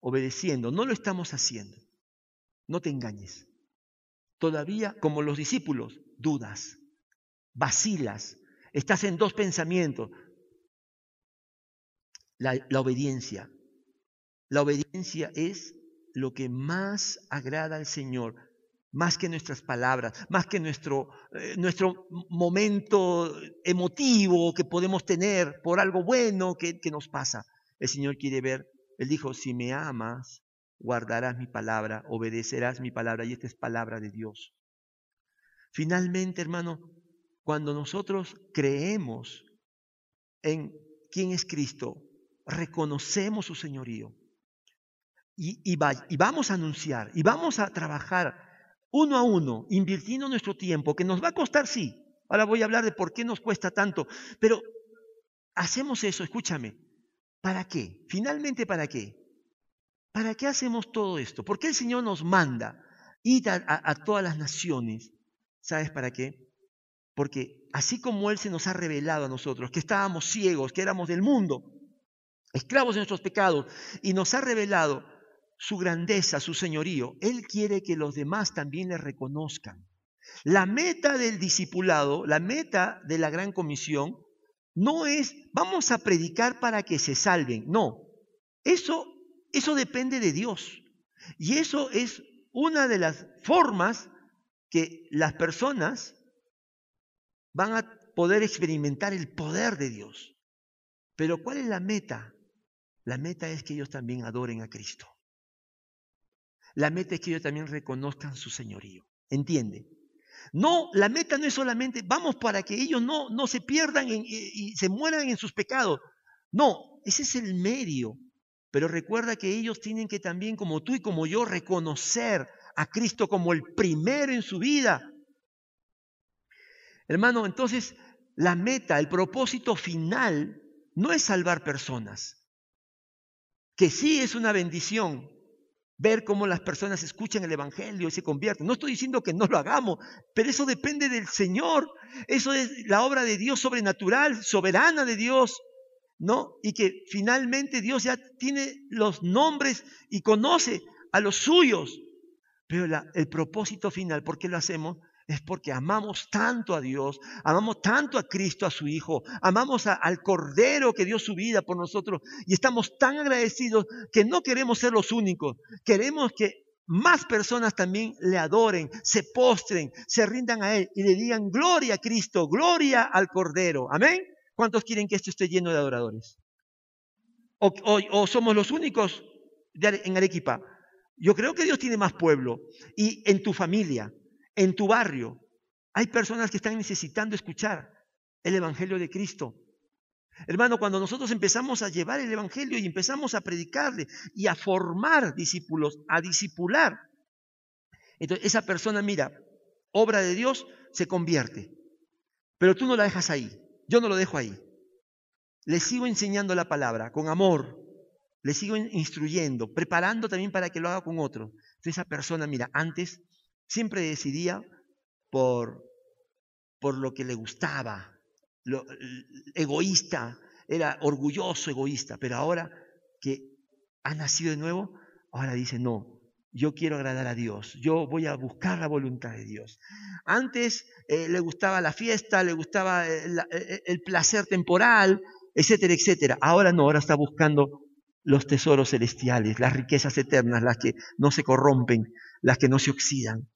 obedeciendo, no lo estamos haciendo, no te engañes. Todavía, como los discípulos, dudas, vacilas, estás en dos pensamientos. La, la obediencia. La obediencia es lo que más agrada al Señor, más que nuestras palabras, más que nuestro, eh, nuestro momento emotivo que podemos tener por algo bueno que, que nos pasa. El Señor quiere ver, Él dijo, si me amas, guardarás mi palabra, obedecerás mi palabra, y esta es palabra de Dios. Finalmente, hermano, cuando nosotros creemos en quién es Cristo, reconocemos su señorío y, y, y vamos a anunciar y vamos a trabajar uno a uno, invirtiendo nuestro tiempo, que nos va a costar, sí. Ahora voy a hablar de por qué nos cuesta tanto, pero hacemos eso, escúchame. ¿Para qué? Finalmente, ¿para qué? ¿Para qué hacemos todo esto? ¿Por qué el Señor nos manda ir a, a todas las naciones? ¿Sabes para qué? Porque así como Él se nos ha revelado a nosotros, que estábamos ciegos, que éramos del mundo, esclavos de nuestros pecados, y nos ha revelado su grandeza, su señorío, Él quiere que los demás también le reconozcan. La meta del discipulado, la meta de la gran comisión, no es vamos a predicar para que se salven, no. Eso, eso depende de Dios. Y eso es una de las formas que las personas van a poder experimentar el poder de Dios. Pero ¿cuál es la meta? La meta es que ellos también adoren a Cristo. La meta es que ellos también reconozcan su señorío. ¿Entiende? No, la meta no es solamente, vamos para que ellos no, no se pierdan y se mueran en sus pecados. No, ese es el medio. Pero recuerda que ellos tienen que también, como tú y como yo, reconocer a Cristo como el primero en su vida. Hermano, entonces la meta, el propósito final no es salvar personas, que sí es una bendición, ver cómo las personas escuchan el Evangelio y se convierten. No estoy diciendo que no lo hagamos, pero eso depende del Señor. Eso es la obra de Dios sobrenatural, soberana de Dios, ¿no? Y que finalmente Dios ya tiene los nombres y conoce a los suyos. Pero el propósito final, ¿por qué lo hacemos? Es porque amamos tanto a Dios, amamos tanto a Cristo, a su Hijo, amamos al Cordero que dio su vida por nosotros y estamos tan agradecidos que no queremos ser los únicos, queremos que más personas también le adoren, se postren, se rindan a Él y le digan gloria a Cristo, gloria al Cordero. Amén. ¿Cuántos quieren que esto esté lleno de adoradores? ¿O, somos los únicos en Arequipa? Yo creo que Dios tiene más pueblo y en tu familia, en tu barrio hay personas que están necesitando escuchar el Evangelio de Cristo. Hermano, cuando nosotros empezamos a llevar el Evangelio y empezamos a predicarle y a formar discípulos, a discipular, entonces esa persona, mira, obra de Dios, se convierte. Pero tú no la dejas ahí, yo no lo dejo ahí. Le sigo enseñando la palabra con amor, le sigo instruyendo, preparando también para que lo haga con otro. Entonces esa persona, mira, antes Siempre decidía por, por lo que le gustaba, lo, egoísta, era orgulloso, egoísta, pero ahora que ha nacido de nuevo, ahora dice, no, yo quiero agradar a Dios, yo voy a buscar la voluntad de Dios. Antes eh, le gustaba la fiesta, le gustaba el, el placer temporal, etcétera, etcétera. Ahora no, ahora está buscando los tesoros celestiales, las riquezas eternas, las que no se corrompen, las que no se oxidan.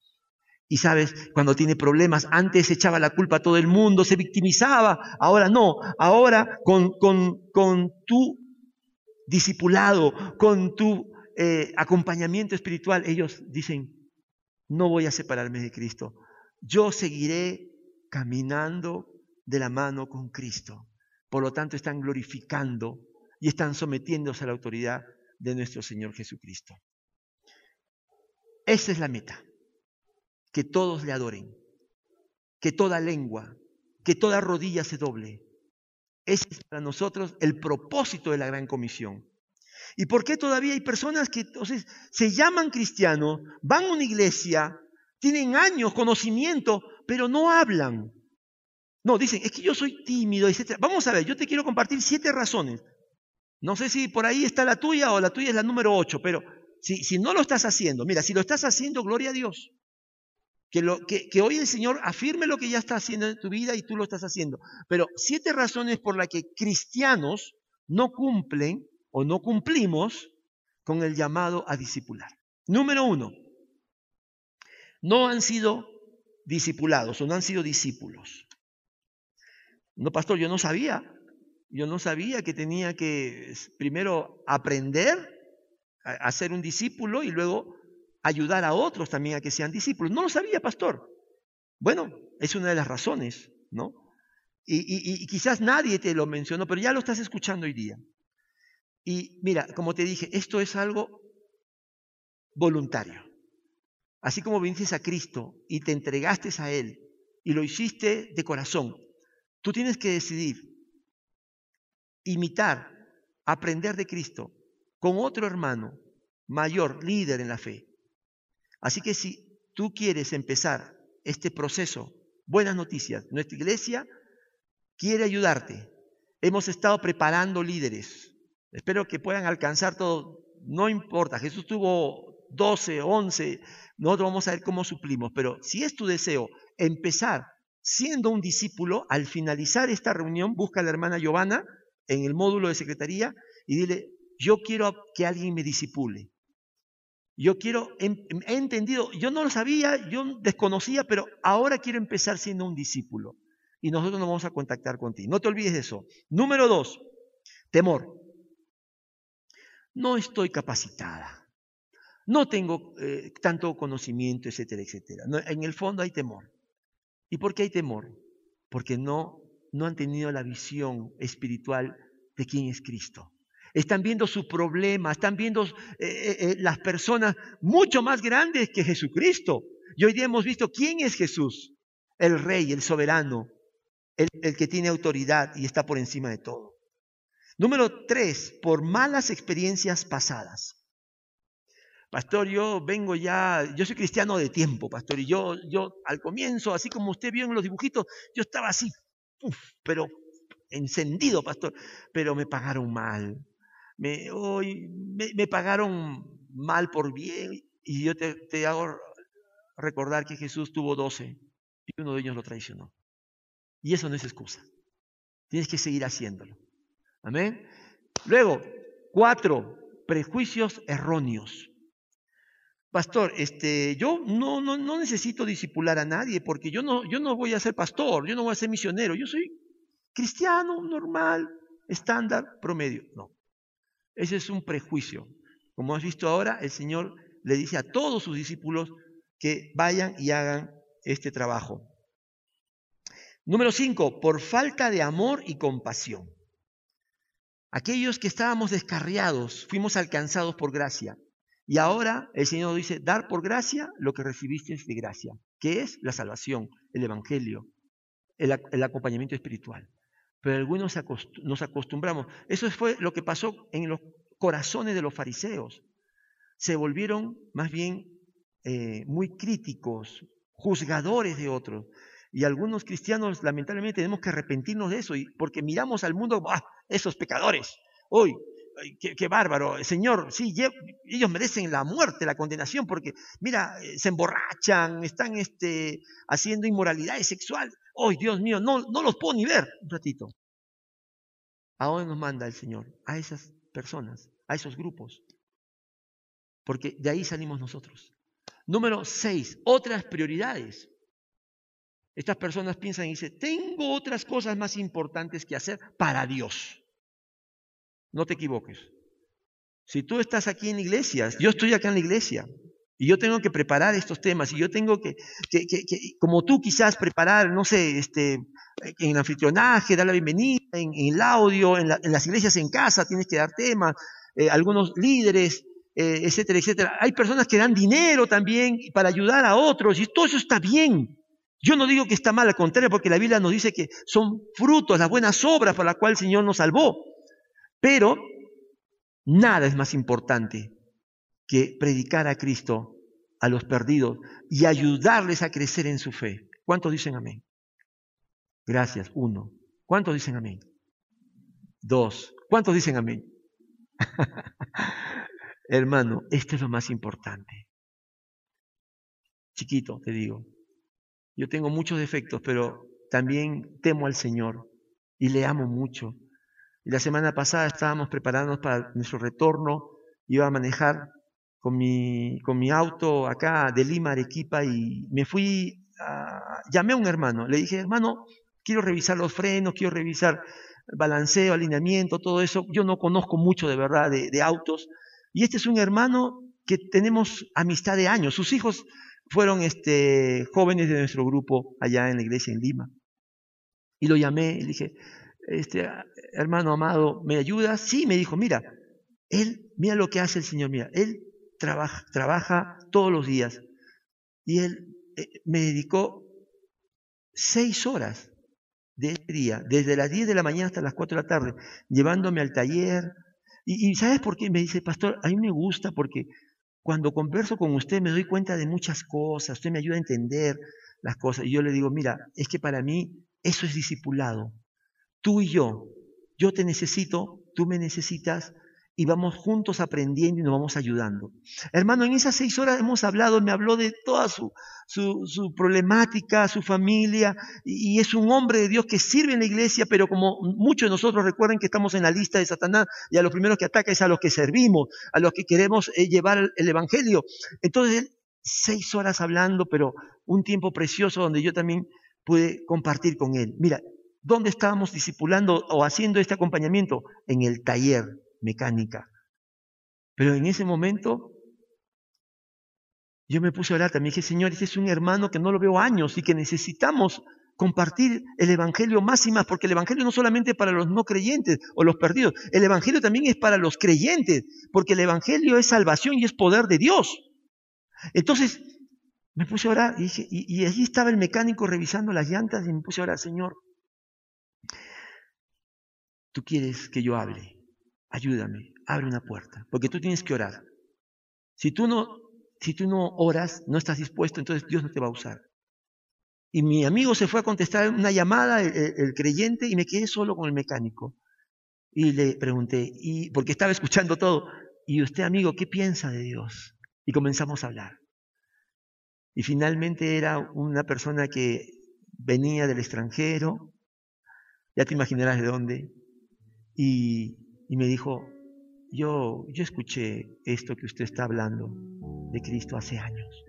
Y sabes, cuando tiene problemas, antes echaba la culpa a todo el mundo, se victimizaba, ahora no, ahora con, con, tu discipulado, con tu eh, acompañamiento espiritual, ellos dicen, no voy a separarme de Cristo, yo seguiré caminando de la mano con Cristo. Por lo tanto, están glorificando y están sometiéndose a la autoridad de nuestro Señor Jesucristo. Esa es la meta que todos le adoren, que toda lengua, que toda rodilla se doble Ese es para nosotros el propósito de la gran comisión. ¿Y por qué todavía hay personas que entonces se llaman cristianos, van a una iglesia, tienen años, conocimiento, pero no hablan? No, dicen, es que yo soy tímido, etc. Vamos a ver, yo te quiero compartir siete razones. No sé si por ahí está la tuya o la tuya es la número ocho, pero si, si no lo estás haciendo, mira, si lo estás haciendo, gloria a Dios. Que, lo, que, hoy el Señor afirme lo que ya está haciendo en tu vida y tú lo estás haciendo. Pero siete razones por las que cristianos no cumplen o no cumplimos con el llamado a discipular. Número uno, no han sido discipulados o no han sido discípulos. No, pastor, yo no sabía. Yo no sabía que tenía que primero aprender a ser un discípulo y luego ayudar a otros también a que sean discípulos. No lo sabía, pastor. Bueno, es una de las razones, ¿no? Y, quizás nadie te lo mencionó, pero ya lo estás escuchando hoy día. Y mira, como te dije, esto es algo voluntario. Así como viniste a Cristo y te entregaste a Él y lo hiciste de corazón, tú tienes que decidir imitar, aprender de Cristo con otro hermano mayor, líder en la fe, Así que si tú quieres empezar este proceso, buenas noticias, nuestra iglesia quiere ayudarte. Hemos estado preparando líderes. Espero que puedan alcanzar todo. No importa, Jesús tuvo 12, 11, nosotros vamos a ver cómo suplimos, pero si es tu deseo empezar siendo un discípulo, al finalizar esta reunión, busca a la hermana Giovanna en el módulo de secretaría y dile, yo quiero que alguien me disipule. Yo quiero, he entendido, yo no lo sabía, yo desconocía, pero ahora quiero empezar siendo un discípulo. Y nosotros nos vamos a contactar contigo. No te olvides de eso. Número dos, temor. No estoy capacitada. No tengo eh, tanto conocimiento, etcétera, etcétera. en el fondo hay temor. ¿Y por qué hay temor? Porque no, no han tenido la visión espiritual de quién es Cristo están viendo su problema, están viendo eh, eh, eh, las personas mucho más grandes que Jesucristo. Y hoy día hemos visto quién es Jesús, el rey, el soberano, el, que tiene autoridad y está por encima de todo. Número tres, por malas experiencias pasadas. Pastor, yo vengo ya, yo soy cristiano de tiempo, pastor, y yo, yo al comienzo, así como usted vio en los dibujitos, yo estaba así, pero encendido, pastor, pero me pagaron mal, me, me, pagaron mal por bien y yo te, hago recordar que Jesús tuvo doce y uno de ellos lo traicionó. Y eso no es excusa. Tienes que seguir haciéndolo. Amén. Luego, cuatro, prejuicios erróneos. Pastor, este, yo no, no, no necesito disipular a nadie porque yo no, yo no voy a ser pastor, yo no voy a ser misionero, yo soy cristiano, normal, estándar, promedio. No. Ese es un prejuicio. Como has visto ahora, el Señor le dice a todos sus discípulos que vayan y hagan este trabajo. Número cinco, por falta de amor y compasión. Aquellos que estábamos descarriados, fuimos alcanzados por gracia. Y ahora el Señor dice, dar por gracia lo que recibiste de gracia, que es la salvación, el Evangelio, el, el acompañamiento espiritual pero algunos nos acostumbramos. Eso fue lo que pasó en los corazones de los fariseos. Se volvieron más bien eh, muy críticos, juzgadores de otros. Y algunos cristianos, lamentablemente, tenemos que arrepentirnos de eso, porque miramos al mundo, ¡ah! esos pecadores, hoy, qué, bárbaro, Señor, sí, ellos merecen la muerte, la condenación, porque, mira, eh, se emborrachan, están este, haciendo inmoralidades sexuales. ¡Ay, Dios mío! No, no los puedo ni ver. Un ratito. ¿A dónde nos manda el Señor? A esas personas, a esos grupos. Porque de ahí salimos nosotros. Número seis, otras prioridades. Estas personas piensan y dicen, tengo otras cosas más importantes que hacer para Dios. No te equivoques. Si tú estás aquí en iglesias, yo estoy acá en la iglesia, y yo tengo que preparar estos temas y yo tengo que, que, que, como tú quizás preparar, no sé, este, en anfitrionaje, dar la bienvenida, en, el audio, en, las iglesias en casa tienes que dar temas, eh, algunos líderes, eh, etcétera, etcétera. Hay personas que dan dinero también para ayudar a otros y todo eso está bien. Yo no digo que está mal, al contrario, porque la Biblia nos dice que son frutos, las buenas obras por las cuales el Señor nos salvó. Pero nada es más importante que predicar a Cristo a los perdidos y ayudarles a crecer en su fe. ¿Cuántos dicen amén? Gracias, uno. ¿Cuántos dicen amén? Dos. ¿Cuántos dicen amén? <laughs> Hermano, esto es lo más importante. Chiquito, te digo. Yo tengo muchos defectos, pero también temo al Señor y le amo mucho. Y la semana pasada estábamos preparándonos para nuestro retorno. Iba a manejar con mi, con mi auto acá de Lima, Arequipa, y me fui, a, llamé a un hermano. Le dije, hermano, quiero revisar los frenos, quiero revisar balanceo, alineamiento, todo eso. Yo no conozco mucho de verdad de, autos. Y este es un hermano que tenemos amistad de años. Sus hijos fueron este, jóvenes de nuestro grupo allá en la iglesia en Lima. Y lo llamé y le dije, este, hermano amado, ¿me ayudas? Sí, me dijo, mira, él, mira lo que hace el Señor, mira, él trabaja, trabaja todos los días. Y él eh, me dedicó seis horas de ese día, desde las 10 de la mañana hasta las 4 de la tarde, llevándome al taller. Y, ¿sabes por qué? Me dice, pastor, a mí me gusta porque cuando converso con usted me doy cuenta de muchas cosas, usted me ayuda a entender las cosas. Y yo le digo, mira, es que para mí eso es discipulado. Tú y yo, yo te necesito, tú me necesitas, y vamos juntos aprendiendo y nos vamos ayudando. Hermano, en esas seis horas hemos hablado, me habló de toda su, su, problemática, su familia, y, es un hombre de Dios que sirve en la iglesia, pero como muchos de nosotros recuerden que estamos en la lista de Satanás y a los primeros que ataca es a los que servimos, a los que queremos eh, llevar el Evangelio. Entonces, seis horas hablando, pero un tiempo precioso donde yo también pude compartir con él. Mira, ¿dónde estábamos discipulando o haciendo este acompañamiento? En el taller mecánica. Pero en ese momento yo me puse a orar también, dije, Señor, este es un hermano que no lo veo años y que necesitamos compartir el Evangelio más y más, porque el Evangelio no solamente para los no creyentes o los perdidos, el Evangelio también es para los creyentes, porque el Evangelio es salvación y es poder de Dios. Entonces, me puse a orar y, dije, y, y allí estaba el mecánico revisando las llantas y me puse a orar, Señor, tú quieres que yo hable ayúdame, abre una puerta, porque tú tienes que orar. Si tú no, si tú no oras, no estás dispuesto, entonces Dios no te va a usar. Y mi amigo se fue a contestar una llamada, el, creyente, y me quedé solo con el mecánico. Y le pregunté, y, porque estaba escuchando todo, ¿y usted, amigo, qué piensa de Dios? Y comenzamos a hablar. Y finalmente era una persona que venía del extranjero, ya te imaginarás de dónde, y y me dijo, yo, yo escuché esto que usted está hablando de Cristo hace años,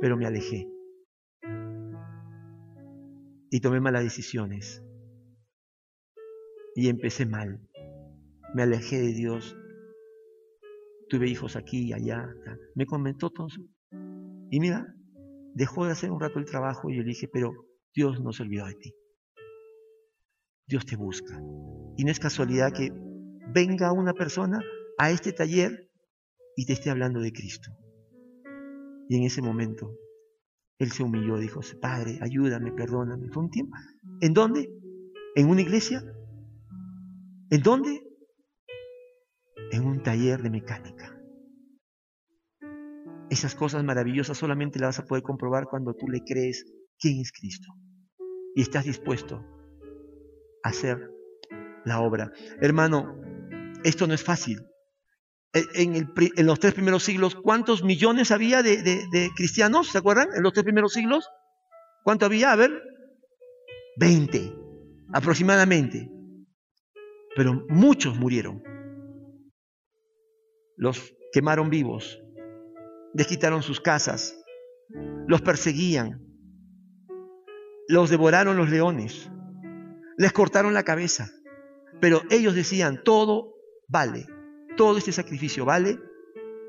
pero me alejé y tomé malas decisiones y empecé mal. Me alejé de Dios, tuve hijos aquí y allá, me comentó todo eso. Y mira, dejó de hacer un rato el trabajo y yo le dije, pero Dios no se olvidó de ti. Dios te busca. Y no es casualidad que venga una persona a este taller y te esté hablando de Cristo. Y en ese momento, él se humilló, dijo, Padre, ayúdame, perdóname. Fue un tiempo. ¿En dónde? ¿En una iglesia? ¿En dónde? En un taller de mecánica. Esas cosas maravillosas solamente las vas a poder comprobar cuando tú le crees quién es Cristo. Y estás dispuesto hacer la obra. Hermano, esto no es fácil. E, en, los tres primeros siglos, ¿cuántos millones había de, cristianos? ¿Se acuerdan? En los tres primeros siglos. ¿Cuánto había? A ver. 20 aproximadamente. Pero muchos murieron. Los quemaron vivos. Les quitaron sus casas. Los perseguían. Los devoraron los leones les cortaron la cabeza. Pero ellos decían, todo vale, todo este sacrificio vale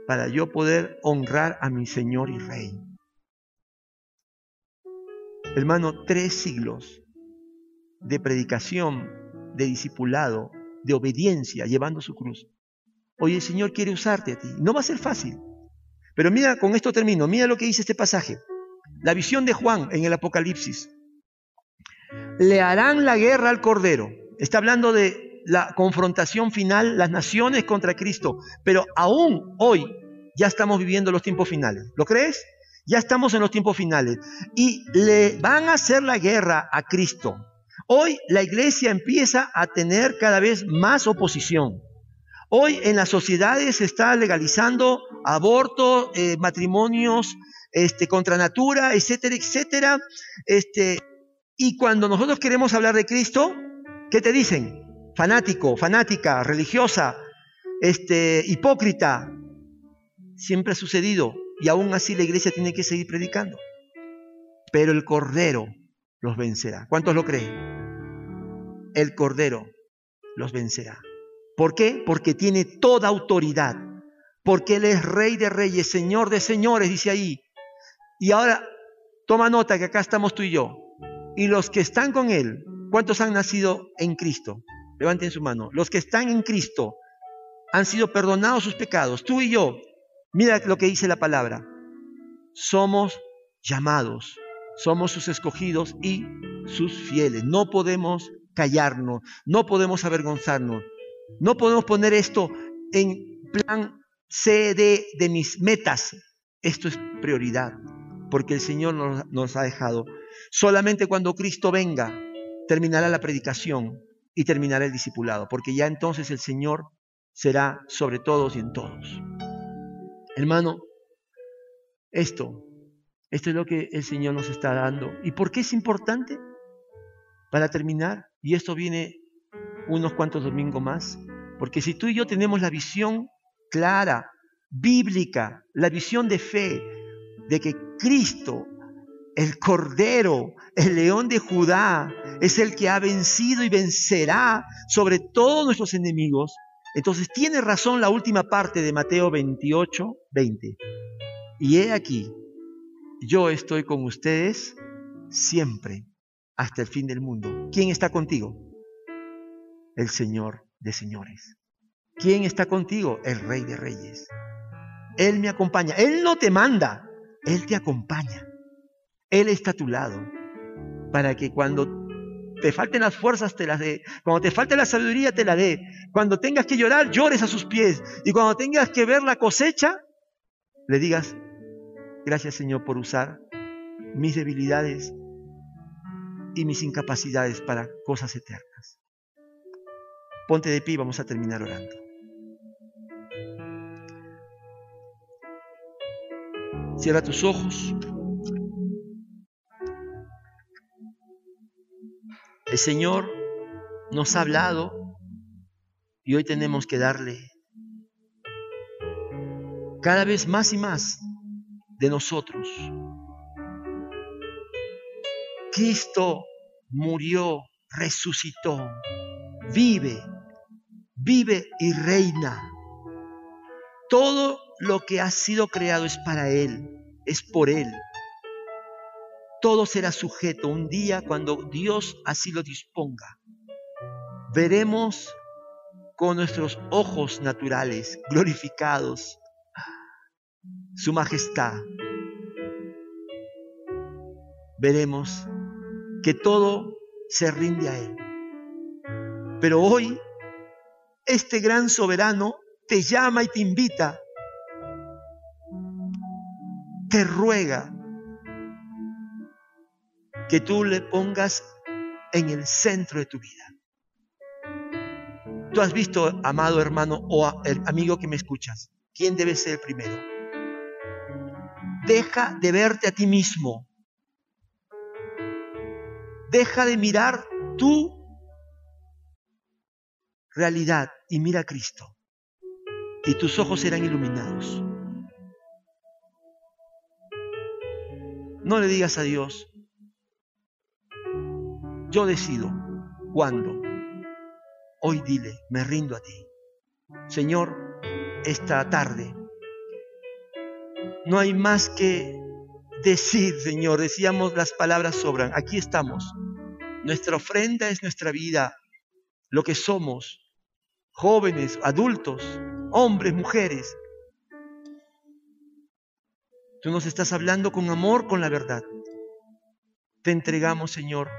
para yo poder honrar a mi Señor y Rey. Hermano, tres siglos de predicación, de discipulado, de obediencia, llevando su cruz. Hoy el Señor quiere usarte a ti. No va a ser fácil. Pero mira, con esto termino. Mira lo que dice este pasaje. la visión de Juan en el Apocalipsis. Le harán la guerra al Cordero. Está hablando de la confrontación final, las naciones contra Cristo. Pero aún hoy ya estamos viviendo los tiempos finales. ¿Lo crees? Ya estamos en los tiempos finales. Y le van a hacer la guerra a Cristo. Hoy la iglesia empieza a tener cada vez más oposición. Hoy en las sociedades se está legalizando aborto, eh, matrimonios este, contra natura, etcétera, etcétera. Este, y cuando nosotros queremos hablar de Cristo, ¿qué te dicen? Fanático, fanática, religiosa, este, hipócrita. Siempre ha sucedido y aún así la iglesia tiene que seguir predicando. Pero el Cordero los vencerá. ¿Cuántos lo creen? El Cordero los vencerá. ¿Por qué? Porque tiene toda autoridad. Porque Él es Rey de Reyes, Señor de Señores, dice ahí. Y ahora, toma nota que acá estamos tú y yo. Y los que están con Él, ¿cuántos han nacido en Cristo? Levanten su mano. Los que están en Cristo han sido perdonados sus pecados. Tú y yo, mira lo que dice la palabra. Somos llamados, somos sus escogidos y sus fieles. No podemos callarnos, no podemos avergonzarnos. No podemos poner esto en plan CD de mis metas. Esto es prioridad, porque el Señor nos ha dejado. Solamente cuando Cristo venga, terminará la predicación y terminará el discipulado, porque ya entonces el Señor será sobre todos y en todos. Hermano, esto, esto es lo que el Señor nos está dando. ¿Y por qué es importante? Para terminar, y esto viene unos cuantos domingos más. Porque si tú y yo tenemos la visión clara, bíblica, la visión de fe de que Cristo, el Cordero, el León de Judá, es el que ha vencido y vencerá sobre todos nuestros enemigos, entonces tiene razón la última parte de Mateo 28, 20. Y he aquí, yo estoy con ustedes siempre, hasta el fin del mundo. ¿Quién está contigo? el Señor de señores. ¿Quién está contigo? El Rey de Reyes. Él me acompaña. Él no te manda, Él te acompaña. Él está a tu lado para que cuando te falten las fuerzas te las dé, cuando te falte la sabiduría te la dé, cuando tengas que llorar llores a sus pies y cuando tengas que ver la cosecha le digas, gracias Señor por usar mis debilidades y mis incapacidades para cosas eternas. Ponte de pie, vamos a terminar orando. Cierra tus ojos. El Señor nos ha hablado y hoy tenemos que darle cada vez más y más de nosotros. Cristo murió, resucitó, vive vive y reina. Todo lo que ha sido creado es para Él, es por Él. Todo será sujeto un día cuando Dios así lo disponga. Veremos con nuestros ojos naturales glorificados su majestad. Veremos que todo se rinde a Él. Pero hoy este gran soberano te llama y te invita, te ruega que tú le pongas en el centro de tu vida. Tú has visto, amado hermano o amigo que me escuchas, quién debe ser el primero. Deja de verte a ti mismo. Deja de mirar tú realidad y mira a Cristo. Y tus ojos serán iluminados. No le digas a Dios, yo decido cuándo. Hoy dile, me rindo a ti. Señor, esta tarde no hay más que decir, Señor. Decíamos, las palabras sobran. Aquí estamos. Nuestra ofrenda es nuestra vida, lo que somos, jóvenes, adultos, hombres, mujeres. Tú nos estás hablando con amor, con la verdad. Te entregamos, Señor,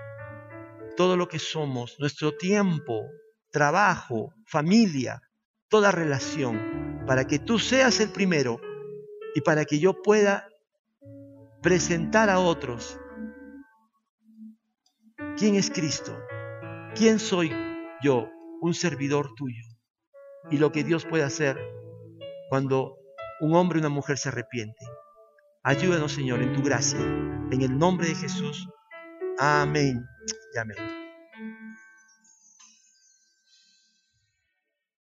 todo lo que somos, nuestro tiempo, trabajo, familia, toda relación, para que tú seas el primero y para que yo pueda presentar a otros quién es Cristo, quién soy yo, un servidor tuyo, y lo que Dios puede hacer cuando un hombre y una mujer se arrepienten. Ayúdanos, Señor, en tu gracia. En el nombre de Jesús. Amén y amén.